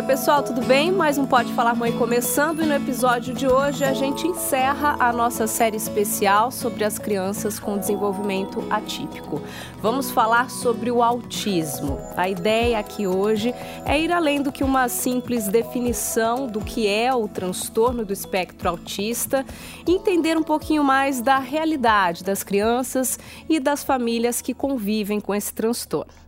Oi, pessoal, tudo bem? Mais um Pode Falar Mãe começando e no episódio de hoje a gente encerra a nossa série especial sobre as crianças com desenvolvimento atípico. Vamos falar sobre o autismo. A ideia aqui hoje é ir além do que uma simples definição do que é o transtorno do espectro autista entender um pouquinho mais da realidade das crianças e das famílias que convivem com esse transtorno.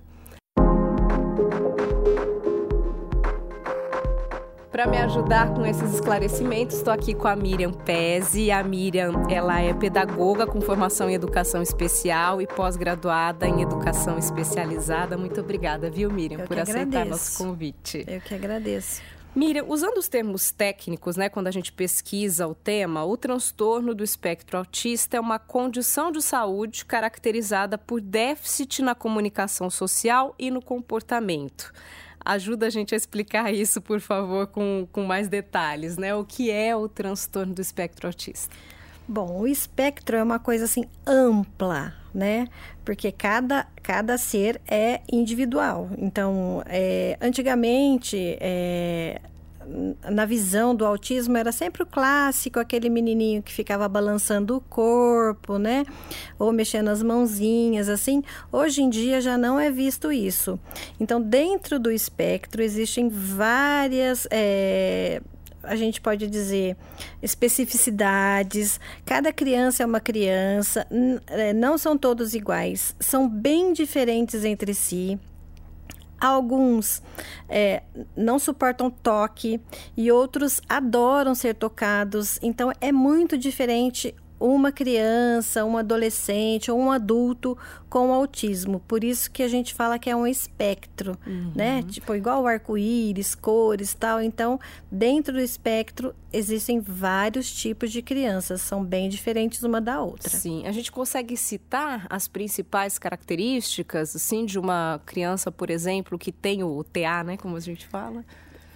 Para me ajudar com esses esclarecimentos, estou aqui com a Miriam Pese. A Miriam, ela é pedagoga com formação em educação especial e pós-graduada em educação especializada. Muito obrigada, viu, Miriam, Eu por aceitar agradeço. nosso convite. Eu que agradeço. Miriam, usando os termos técnicos, né, quando a gente pesquisa o tema, o transtorno do espectro autista é uma condição de saúde caracterizada por déficit na comunicação social e no comportamento. Ajuda a gente a explicar isso, por favor, com, com mais detalhes, né? O que é o transtorno do espectro autista? Bom, o espectro é uma coisa assim ampla, né? Porque cada, cada ser é individual. Então, é, antigamente, é, na visão do autismo era sempre o clássico, aquele menininho que ficava balançando o corpo, né? Ou mexendo as mãozinhas, assim. Hoje em dia já não é visto isso. Então, dentro do espectro existem várias. é, a gente pode dizer especificidades. Cada criança é uma criança, é, não são todos iguais, são bem diferentes entre si. Alguns é, não suportam toque e outros adoram ser tocados. Então é muito diferente uma criança, um adolescente ou um adulto com autismo. Por isso que a gente fala que é um espectro, né? Tipo, igual o arco-íris, cores tal. Então, dentro do espectro existem vários tipos de crianças, são bem diferentes uma da outra. Sim, a gente consegue citar as principais características, assim, de uma criança, por exemplo, que tem o TA, né, como a gente fala?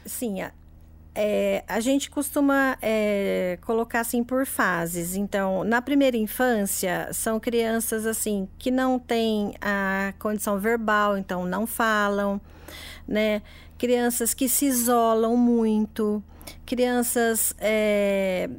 Sim, a, é, a gente costuma é, colocar assim por fases. Então, na primeira infância, são crianças assim que não têm a condição verbal, então não falam, né? Crianças que se isolam muito, crianças é,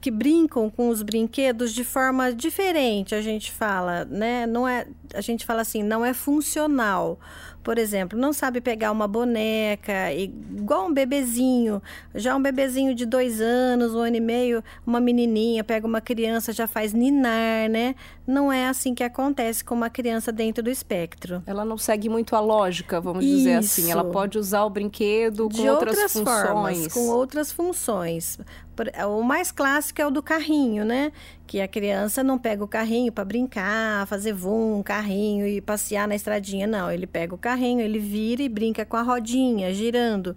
que, brincam com os brinquedos de forma diferente, a gente fala, né? Não é, a gente fala assim, não é funcional. Por exemplo, não sabe pegar uma boneca, igual um bebezinho. Já um bebezinho de dois anos, um ano e meio, uma menininha pega uma criança, já faz ninar, né? Não é assim que acontece com uma criança dentro do espectro. Ela não segue muito a lógica, vamos dizer assim. Isso. Ela pode usar o brinquedo com de outras, outras, funções. formas, com outras funções. O mais clássico é o do carrinho, né? Que a criança não pega o carrinho para brincar, fazer vum, carrinho e passear na estradinha, não. Ele pega o carrinho, ele vira e brinca com a rodinha, girando.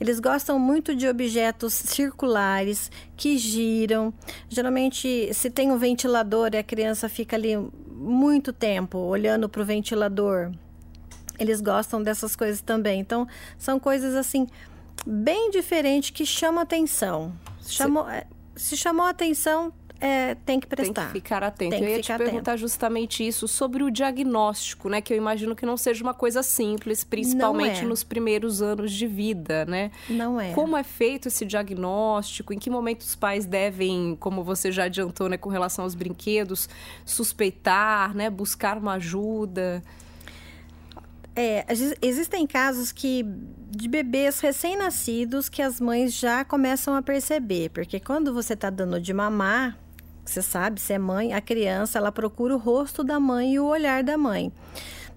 Eles gostam muito de objetos circulares que giram. Geralmente, se tem um ventilador e a criança fica ali muito tempo olhando para o ventilador, eles gostam dessas coisas também. Então, são coisas assim bem diferentes que chamam atenção. Chamou, é, se chamou atenção, é, tem que Tem prestar. que ficar atento. Tem que eu ia te perguntar justamente isso sobre o diagnóstico, né? Que eu imagino que não seja uma coisa simples, principalmente é. nos primeiros anos de vida, né? Não é. Como é feito esse diagnóstico? Em que momento os pais devem, como você já adiantou, né, com relação aos brinquedos, suspeitar, né, buscar uma ajuda? É, exi- existem casos que de bebês recém-nascidos que as mães já começam a perceber, porque quando você está dando de mamar, você sabe, se é mãe, a criança ela procura o rosto da mãe e o olhar da mãe.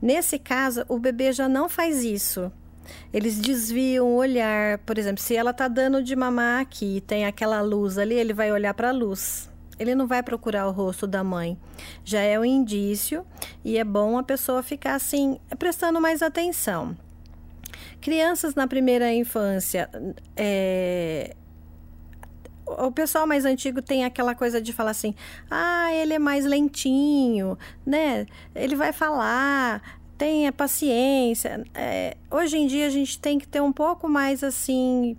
Nesse caso, o bebê já não faz isso. Eles desviam o olhar, por exemplo, se ela está dando de mamar aqui tem aquela luz ali, ele vai olhar para a luz. Ele não vai procurar o rosto da mãe. Já é um indício e é bom a pessoa ficar assim, prestando mais atenção. Crianças na primeira infância, é, o pessoal mais antigo tem aquela coisa de falar assim: ah, ele é mais lentinho, né? Ele vai falar, tenha paciência. É, hoje em dia a gente tem que ter um pouco mais assim,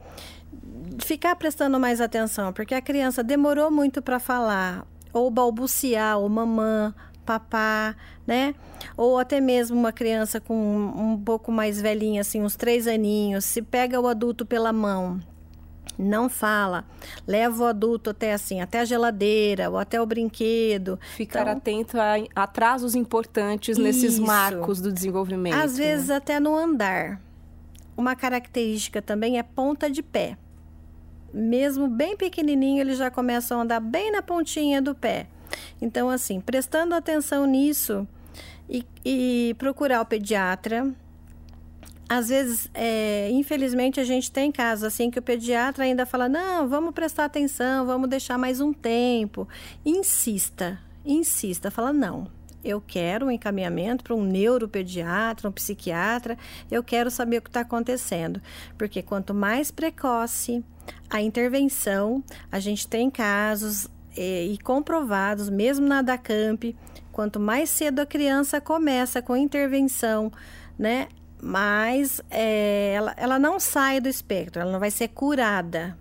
ficar prestando mais atenção, porque a criança demorou muito para falar, ou balbuciar, ou mamã, papá, né? Ou até mesmo uma criança com um, um pouco mais velhinha, assim, uns três aninhos, se pega o adulto pela mão, não fala, leva o adulto até assim, até a geladeira ou até o brinquedo. Ficar então, atento a atrasos importantes isso. nesses marcos do desenvolvimento. Às vezes até no andar. Uma característica também é ponta de pé. Mesmo bem pequenininho, eles já começam a andar bem na pontinha do pé. Então, assim, prestando atenção nisso e, e procurar o pediatra, às vezes, é, infelizmente, a gente tem casos assim que o pediatra ainda fala: não, vamos prestar atenção, vamos deixar mais um tempo. Insista, insista, fala: não, eu quero um encaminhamento para um neuropediatra, um psiquiatra, eu quero saber o que está acontecendo. Porque quanto mais precoce a intervenção, a gente tem casos é, e comprovados, mesmo na DACAMP, quanto mais cedo a criança começa com intervenção, né, mas é, ela, ela não sai do espectro, ela não vai ser curada,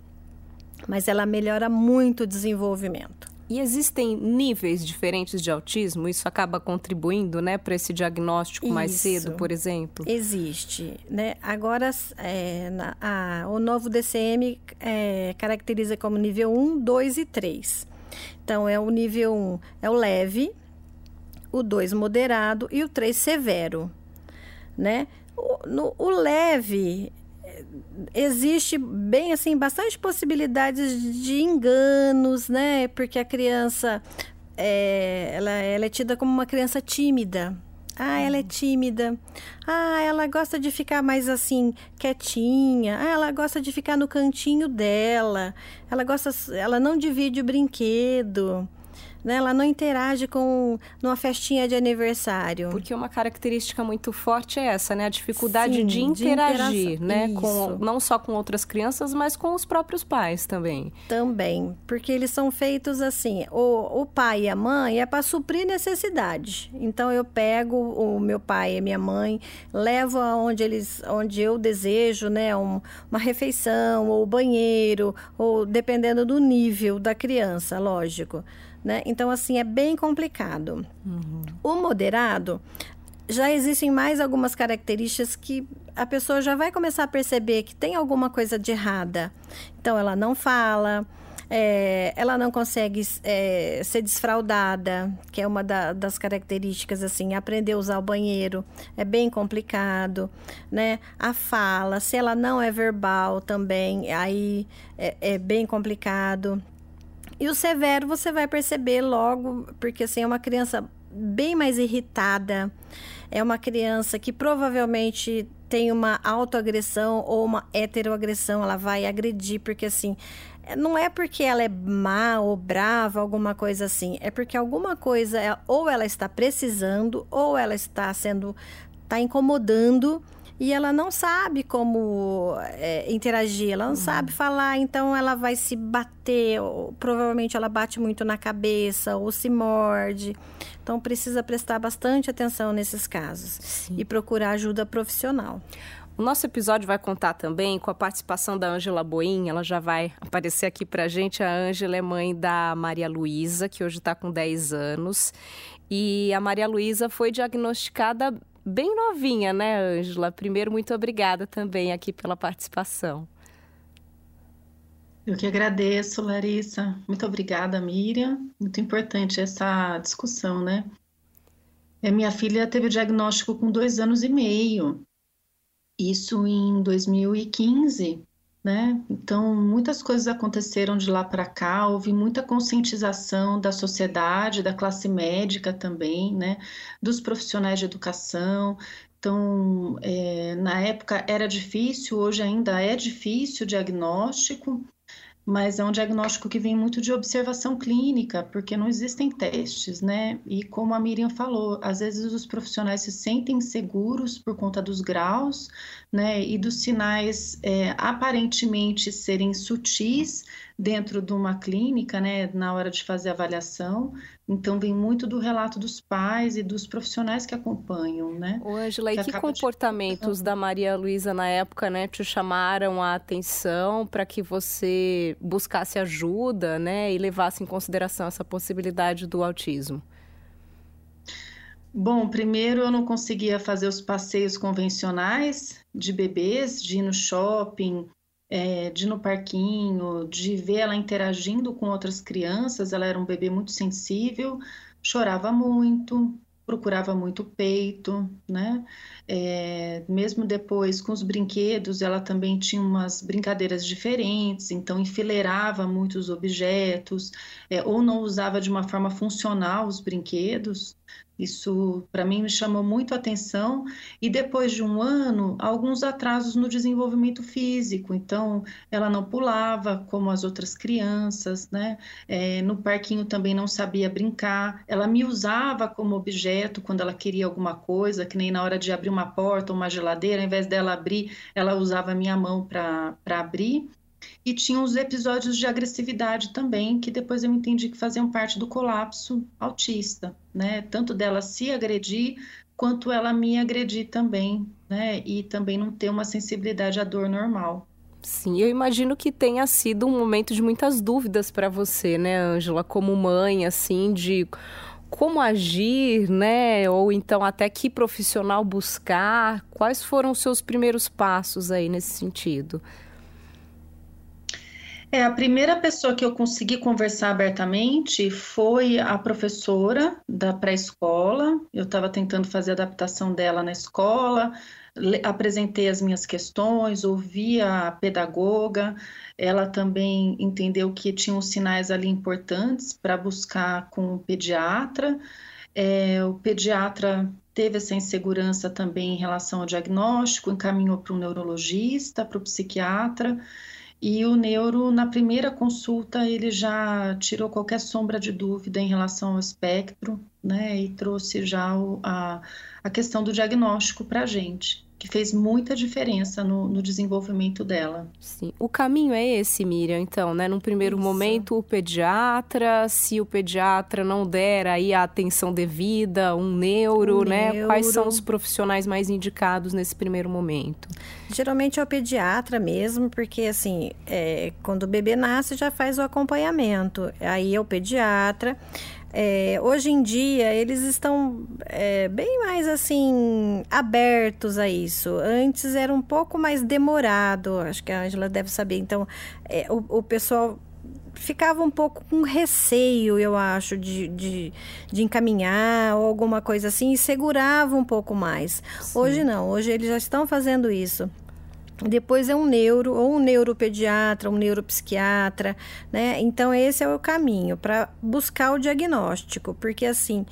mas ela melhora muito o desenvolvimento. E existem níveis diferentes de autismo? Isso acaba contribuindo, né, para esse diagnóstico Isso. mais cedo, por exemplo? Existe, né? Agora, é, na, a, o novo DCM é, caracteriza como nível 1, 2 e 3. Então, é o nível 1 é o leve, o 2 moderado e o 3 severo, né? O, no, o leve existe bem assim bastante possibilidades de enganos, né? Porque a criança é, ela, ela é tida como uma criança tímida. Ah, ela é uhum. tímida. Ah, ela gosta de ficar mais assim, quietinha. Ah, ela gosta de ficar no cantinho dela. Ela gosta, ela não divide o brinquedo né? Ela não interage com numa festinha de aniversário. Porque uma característica muito forte é essa, né? A dificuldade Sim, de interagir, de né? Com, não só com outras crianças, mas com os próprios pais também. Também, porque eles são feitos assim, o, o pai e a mãe é para suprir necessidade. Então eu pego o meu pai e a minha mãe, levo aonde eles, onde eu desejo, né? Um, uma refeição ou banheiro, ou dependendo do nível da criança, lógico. Né? Então, assim, é bem complicado. Uhum. O moderado, já existem mais algumas características que a pessoa já vai começar a perceber que tem alguma coisa de errada. Então, ela não fala, é, ela não consegue é, ser desfraudada, que é uma da, das características, assim, aprender a usar o banheiro é bem complicado, né? A fala, se ela não é verbal também, aí é, é bem complicado. E o severo você vai perceber logo, porque assim, é uma criança bem mais irritada, é uma criança que provavelmente tem uma autoagressão ou uma heteroagressão, ela vai agredir, porque assim, não é porque ela é má ou brava, alguma coisa assim, é porque alguma coisa, ou ela está precisando, ou ela está sendo, está incomodando e ela não sabe como é, interagir, ela não uhum. sabe falar, então ela vai se bater, ou, provavelmente ela bate muito na cabeça ou se morde. Então precisa prestar bastante atenção nesses casos Sim. e procurar ajuda profissional. O nosso episódio vai contar também com a participação da Ângela Boim, ela já vai aparecer aqui pra gente. A Ângela é mãe da Maria Luísa, que hoje está com 10 anos. E a Maria Luísa foi diagnosticada bem novinha, né, Ângela? Primeiro, muito obrigada também aqui pela participação. Eu que agradeço, Larissa. Muito obrigada, Miriam. Muito importante essa discussão, né? É, minha filha teve o diagnóstico com dois anos e meio, isso em 2015 né? Então, muitas coisas aconteceram de lá para cá, houve muita conscientização da sociedade, da classe médica também, né? Dos profissionais de educação. Então, é, na época era difícil, hoje ainda é difícil o diagnóstico, mas é um diagnóstico que vem muito de observação clínica, porque não existem testes, né? E como a Miriam falou, às vezes os profissionais se sentem seguros por conta dos graus, né? E dos sinais é, aparentemente serem sutis dentro de uma clínica, né? Na hora de fazer a avaliação, então, vem muito do relato dos pais e dos profissionais que acompanham, né? Ô, Angela, e que comportamentos de... da Maria Luísa na época, né, te chamaram a atenção para que você buscasse ajuda, né, e levasse em consideração essa possibilidade do autismo? Bom, primeiro eu não conseguia fazer os passeios convencionais de bebês, de ir no shopping, é, de ir no parquinho, de ver ela interagindo com outras crianças. Ela era um bebê muito sensível, chorava muito, procurava muito peito, né? É, mesmo depois com os brinquedos, ela também tinha umas brincadeiras diferentes, então enfileirava muitos objetos, é, ou não usava de uma forma funcional os brinquedos, isso, para mim, me chamou muito a atenção. E depois de um ano, alguns atrasos no desenvolvimento físico. Então, ela não pulava como as outras crianças, né? É, no parquinho também não sabia brincar. Ela me usava como objeto quando ela queria alguma coisa, que nem na hora de abrir uma porta ou uma geladeira, ao invés dela abrir, ela usava a minha mão para abrir. E tinha os episódios de agressividade também, que depois eu entendi que faziam parte do colapso autista, né? Tanto dela se agredir, quanto ela me agredir também, né? E também não ter uma sensibilidade à dor normal. Sim, eu imagino que tenha sido um momento de muitas dúvidas para você, né, Ângela, como mãe, assim, de como agir, né? Ou então até que profissional buscar. Quais foram os seus primeiros passos aí nesse sentido? É, a primeira pessoa que eu consegui conversar abertamente foi a professora da pré-escola. Eu estava tentando fazer a adaptação dela na escola, apresentei as minhas questões, ouvi a pedagoga. Ela também entendeu que tinham sinais ali importantes para buscar com o pediatra. É, o pediatra teve essa insegurança também em relação ao diagnóstico, encaminhou para o neurologista, para o psiquiatra. E o neuro, na primeira consulta, ele já tirou qualquer sombra de dúvida em relação ao espectro, né? E trouxe já o, a, a questão do diagnóstico para a gente que fez muita diferença no, no, desenvolvimento dela. Sim. O caminho é esse, Miriam, então, né? Num primeiro Isso. momento, o pediatra, se o pediatra não der aí a atenção devida, um neuro, né? Neuro. Quais são os profissionais mais indicados nesse primeiro momento? Geralmente é o pediatra mesmo, porque assim, é, quando o bebê nasce já faz o acompanhamento. Aí é o pediatra. É, hoje em dia eles estão é, bem mais assim abertos a isso. Antes era um pouco mais demorado, acho que a Angela deve saber. Então, é, o, o pessoal ficava um pouco com receio, eu acho, de, de, de, encaminhar ou alguma coisa assim, e segurava um pouco mais. Sim. Hoje não, hoje eles já estão fazendo isso. Depois é um neuro, ou um neuropediatra, um neuropsiquiatra, né? Então, esse é o caminho para buscar o diagnóstico, porque assim,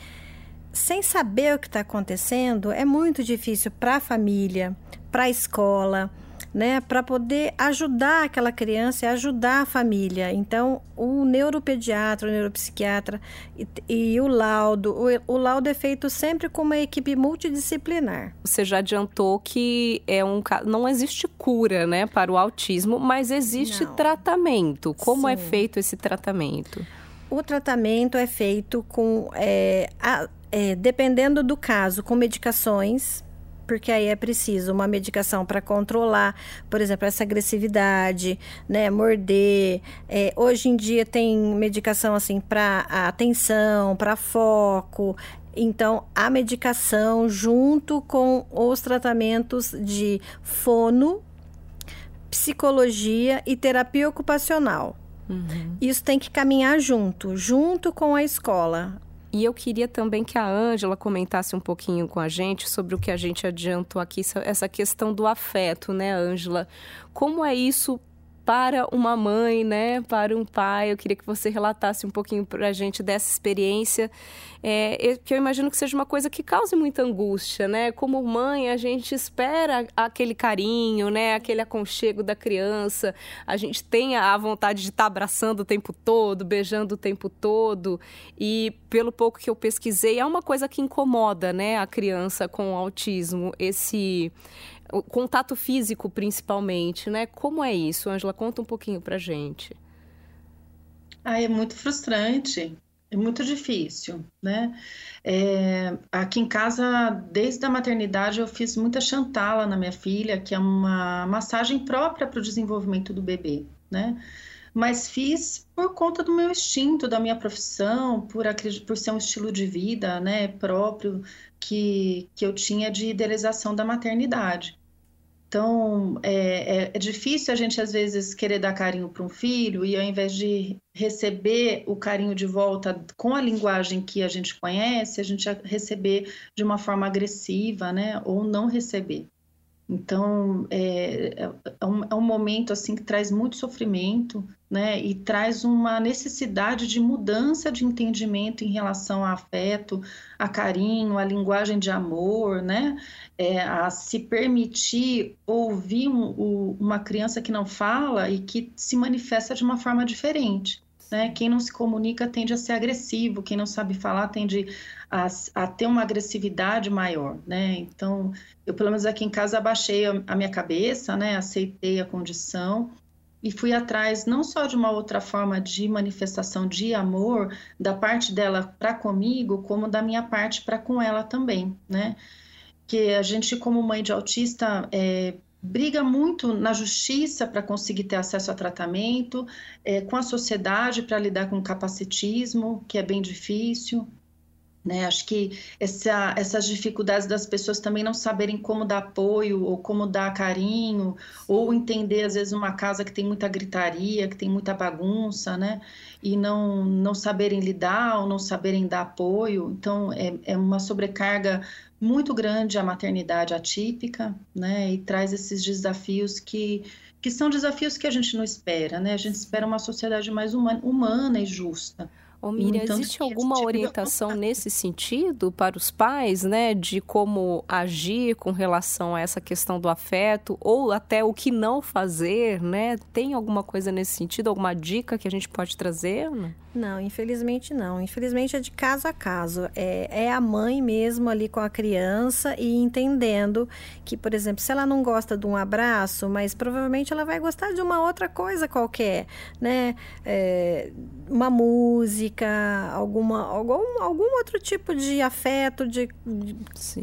sem saber o que está acontecendo, é muito difícil para a família, para a escola, né, para poder ajudar aquela criança e ajudar a família. Então, o neuropediatra, o neuropsiquiatra e, e o laudo, o, o, laudo é feito sempre com uma equipe multidisciplinar. Você já adiantou que é um não existe cura, né, para o autismo, mas existe não. tratamento. Como é Sim. é feito esse tratamento? O tratamento é feito com, é, a, é, dependendo do caso, com medicações porque aí é preciso uma medicação para controlar, por exemplo, essa agressividade, né, morder. É, hoje em dia tem medicação assim para atenção, para foco. Então, a medicação junto com os tratamentos de fono, psicologia e terapia ocupacional. Uhum. Isso tem que caminhar junto, junto com a escola. E eu queria também que a Ângela comentasse um pouquinho com a gente sobre o que a gente adiantou aqui, essa questão do afeto, né, Ângela? Como é isso para uma mãe, né, para um pai. Eu queria que você relatasse um pouquinho para a gente dessa experiência, é, que eu imagino que seja uma coisa que cause muita angústia, né? Como mãe, a gente espera aquele carinho, né, aquele aconchego da criança, a gente tem a vontade de estar tá abraçando o tempo todo, beijando o tempo todo, e pelo pouco que eu pesquisei, é uma coisa que incomoda, né, a criança com autismo, esse o contato físico, principalmente, né? Como é isso, Angela? Conta um pouquinho pra gente. Ah, é muito frustrante, é muito difícil, né? É, aqui em casa, desde a maternidade, eu fiz muita chantala na minha filha, que é uma massagem própria para o desenvolvimento do bebê, né? mas fiz por conta do meu instinto, da minha profissão, por, por ser um estilo de vida né, próprio que, que eu tinha de idealização da maternidade. Então, é, é, é, difícil a gente, às vezes, querer dar carinho para um filho e, ao invés de receber o carinho de volta com a linguagem que a gente conhece, a gente receber de uma forma agressiva, né? Ou não receber. Então, é, é, é, um, é um momento, assim, que traz muito sofrimento, né? E traz uma necessidade de mudança de entendimento em relação a afeto, a carinho, a linguagem de amor, né? É, a se permitir ouvir um, um, uma criança que não fala e que se manifesta de uma forma diferente. Né? Quem não se comunica tende a ser agressivo, quem não sabe falar tende a, a ter uma agressividade maior, né? Então, eu pelo menos aqui em casa abaixei a, a minha cabeça, né? Aceitei a condição e fui atrás não só de uma outra forma de manifestação de amor da parte dela para comigo, como da minha parte para com ela também, né? Que a gente, como mãe de autista, é, briga muito na justiça para conseguir ter acesso a tratamento, é, com a sociedade para lidar com o capacitismo, que é bem difícil. Né? Acho que essa, essas dificuldades das pessoas também não saberem como dar apoio ou como dar carinho, ou entender, às vezes, uma casa que tem muita gritaria, que tem muita bagunça, né? e não, não saberem lidar ou não saberem dar apoio. Então, é, é uma sobrecarga muito grande a maternidade atípica, né? e traz esses desafios que que são desafios que a gente não espera, né? A gente espera uma sociedade mais humana, humana e justa. Ô, Miriam, então, existe alguma orientação nesse sentido para os pais, né, de como agir com relação a essa questão do afeto ou até o que não fazer, né? Tem alguma coisa nesse sentido, alguma dica que a gente pode trazer? Né? Não, infelizmente não. Infelizmente é de caso a caso. É, é a mãe mesmo ali com a criança e entendendo que, por exemplo, se ela não gosta de um abraço, mas provavelmente ela vai gostar de uma outra coisa qualquer, né? É, uma música, alguma, algum, algum outro tipo de afeto, de, de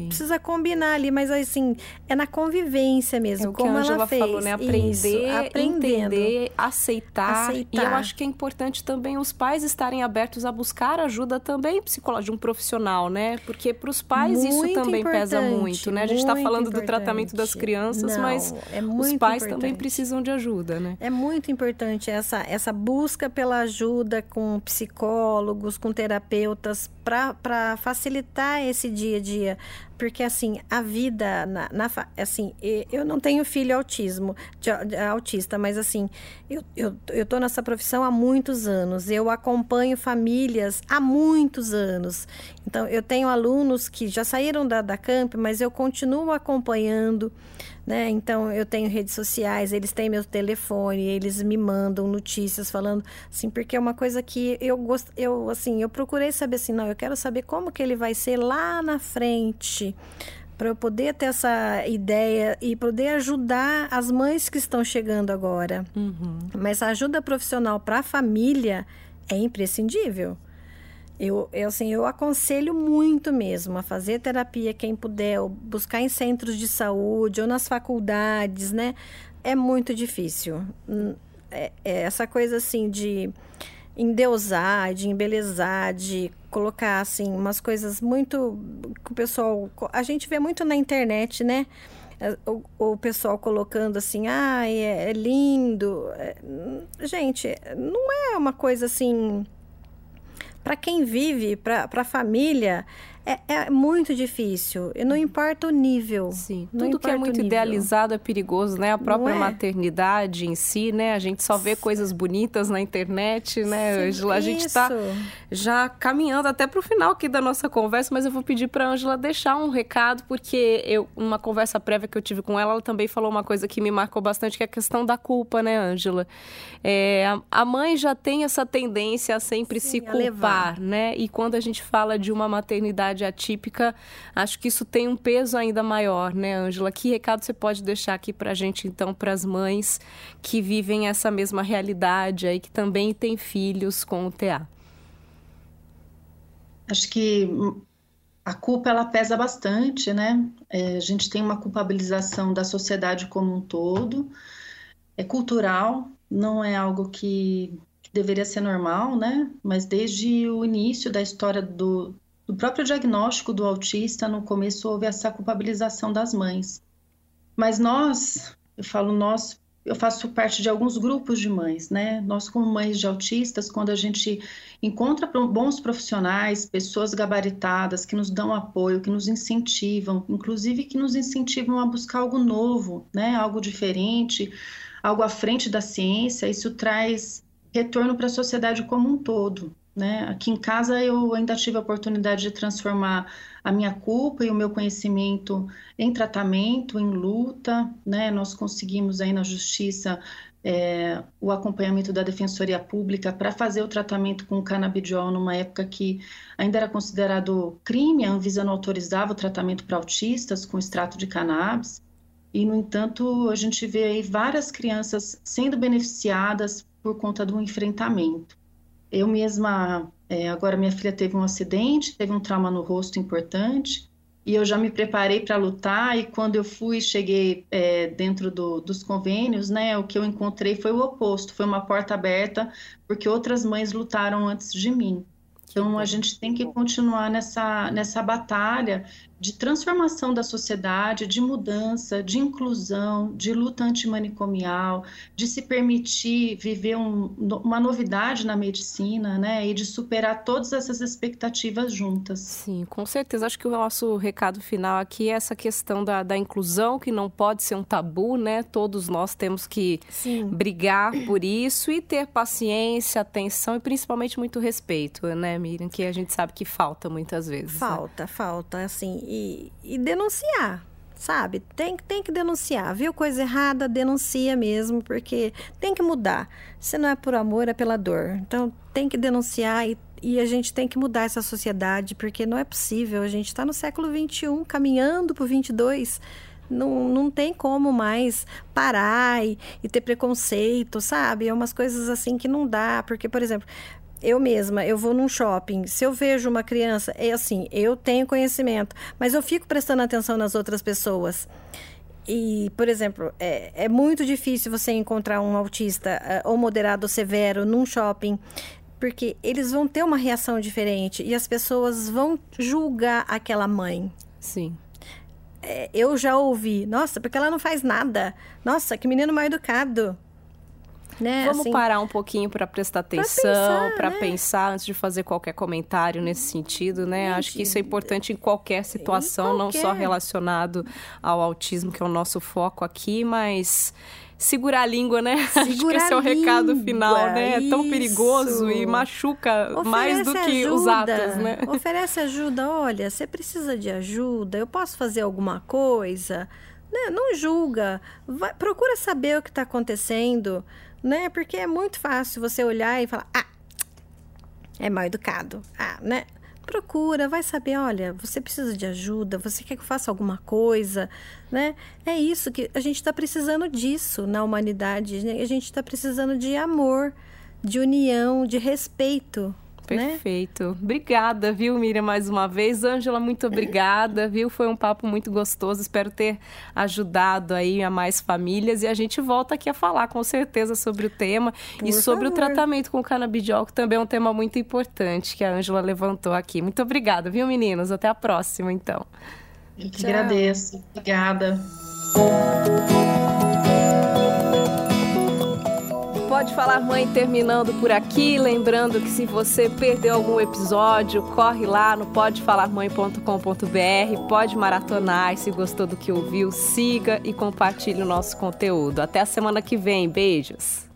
precisa combinar ali, mas assim, é na convivência mesmo, é como ela fez. falou, né? Aprender, Isso, aprendendo, entender, aceitar. aceitar. E eu acho que é importante também os pais estarem abertos a buscar ajuda também psicológica de um profissional, né? Porque para os pais muito isso também pesa muito, né? A gente está falando importante. do tratamento das crianças, Não, mas é os pais importante. também precisam de ajuda, né? É muito importante essa, essa busca pela ajuda com psicólogos, com terapeutas, para facilitar esse dia a dia. Porque assim a vida na, na, assim eu não tenho filho autismo de, de, autista mas assim eu, eu, eu tô nessa profissão há muitos anos. Eu acompanho famílias há muitos anos. Então eu tenho alunos que já saíram da, da camp mas eu continuo acompanhando né? Então eu tenho redes sociais, eles têm meu telefone, eles me mandam notícias falando assim, porque é uma coisa que eu gosto, eu assim, eu procurei saber assim, não, eu quero saber como que ele vai ser lá na frente para eu poder ter essa ideia e poder ajudar as mães que estão chegando agora. Uhum. Mas a ajuda profissional para a família é imprescindível. Eu, eu, assim, eu aconselho muito mesmo a fazer terapia quem puder, ou buscar em centros de saúde ou nas faculdades, né? É muito difícil. Hum, é, é essa coisa assim de endeusar, de embelezar, de colocar assim umas coisas muito que o pessoal a gente vê muito na internet, né? É, o, o pessoal colocando assim, ah, é, é lindo. É, gente, não é uma coisa assim para quem vive, para a família, é, é, muito difícil. E não importa o nível. Sim. Tudo que é muito idealizado é perigoso, né? A própria é? maternidade em si, né? A gente só vê coisas bonitas na internet, né, Ângela? A gente está já caminhando até para o final aqui da nossa conversa, mas eu vou pedir para a Ângela deixar um recado, porque eu, uma conversa prévia que eu tive com ela, ela também falou uma coisa que me marcou bastante, que é a questão da culpa, né, Ângela? É, a mãe já tem essa tendência a sempre Sim, se culpar, né? E quando a gente fala de uma maternidade atípica, acho que isso tem um peso ainda maior, né, Ângela? Que recado você pode deixar aqui para a gente, então, para as mães que vivem essa mesma realidade aí, que também têm filhos com o TA? Acho que a culpa ela pesa bastante, né? É, a gente tem uma culpabilização da sociedade como um todo, é cultural, não é algo que, que deveria ser normal, né? Mas desde o início da história do, do próprio diagnóstico do autista, no começo houve essa culpabilização das mães. Mas nós, eu falo nós, eu faço parte de alguns grupos de mães, né? Nós, como mães de autistas, quando a gente encontra bons profissionais, pessoas gabaritadas que nos dão apoio, que nos incentivam, inclusive que nos incentivam a buscar algo novo, né? Algo diferente, algo à frente da ciência, isso traz retorno para a sociedade como um todo. Né? Aqui em casa eu ainda tive a oportunidade de transformar a minha culpa e o meu conhecimento em tratamento, em luta. Né? Nós conseguimos aí na justiça é, o acompanhamento da Defensoria Pública para fazer o tratamento com canabidiol numa época que ainda era considerado crime, a Anvisa não autorizava o tratamento para autistas com extrato de cannabis. E, no entanto, a gente vê aí várias crianças sendo beneficiadas por conta do enfrentamento. Eu mesma, é, agora minha filha teve um acidente, teve um trauma no rosto importante, e eu já me preparei para lutar. E quando eu fui, cheguei é, dentro do, dos convênios, né? O que eu encontrei foi o oposto, foi uma porta aberta, porque outras mães lutaram antes de mim. Então a gente tem que continuar nessa, nessa batalha de transformação da sociedade, de mudança, de inclusão, de luta antimanicomial, de se permitir viver um, uma novidade na medicina, né? E de superar todas essas expectativas juntas. Sim, com certeza. Acho que o nosso recado final aqui é essa questão da, da inclusão, que não pode ser um tabu, né? Todos nós temos que Sim. brigar por isso e ter paciência, atenção e principalmente muito respeito, né, Miriam? Que a gente sabe que falta muitas vezes. Falta, né? falta. Assim, e, e denunciar, sabe? Tem, tem que denunciar. Viu coisa errada, denuncia mesmo, porque tem que mudar. Se não é por amor, é pela dor. Então, tem que denunciar e, e a gente tem que mudar essa sociedade, porque não é possível. A gente está no século XXI, caminhando para o XXII. Não, não tem como mais parar e, e ter preconceito, sabe? É umas coisas assim que não dá. Porque, por exemplo, eu mesma, eu vou num shopping, se eu vejo uma criança, é assim, eu tenho conhecimento, mas eu fico prestando atenção nas outras pessoas. E, por exemplo, é, é muito difícil você encontrar um autista uh, ou moderado ou severo num shopping, porque eles vão ter uma reação diferente e as pessoas vão julgar aquela mãe. Sim. É, eu já ouvi, nossa, porque ela não faz nada. Nossa, que menino mal educado. Né? Vamos assim, parar um pouquinho para prestar atenção, para pensar, né? pensar, antes de fazer qualquer comentário nesse sentido, né? Gente, Acho que isso é importante em qualquer situação, em qualquer. não só relacionado ao autismo, que é o nosso foco aqui, mas segurar a língua, né? Segurar Acho que esse é o recado final, né? É tão perigoso e machuca Oferece mais do que ajuda. os atos, né? Oferece ajuda. Olha, você precisa de ajuda, eu posso fazer alguma coisa? Né? Não julga. Vai, procura saber o que está acontecendo né? Porque é muito fácil você olhar e falar, ah, é mal educado, ah, né? Procura, vai saber, olha, você precisa de ajuda, você quer que eu faça alguma coisa, né? É isso que a gente está precisando disso na humanidade, né? a gente está precisando de amor, de união, de respeito? Perfeito. Né? Obrigada, viu, Miriam, mais uma vez. Ângela, muito obrigada, viu? Foi um papo muito gostoso. Espero ter ajudado aí a mais famílias e a gente volta aqui a falar com certeza sobre o tema Por e sobre favor. o tratamento com canabidiol, que também é um tema muito importante que a Ângela levantou aqui. Muito obrigada, viu, meninos? Até a próxima, então. Eu que Tchau. agradeço. Obrigada. Pode Falar Mãe terminando por aqui. Lembrando que se você perdeu algum episódio, corre lá no podefalarmãe.com.br, pode maratonar e se gostou do que ouviu, siga e compartilhe o nosso conteúdo. Até a semana que vem. Beijos!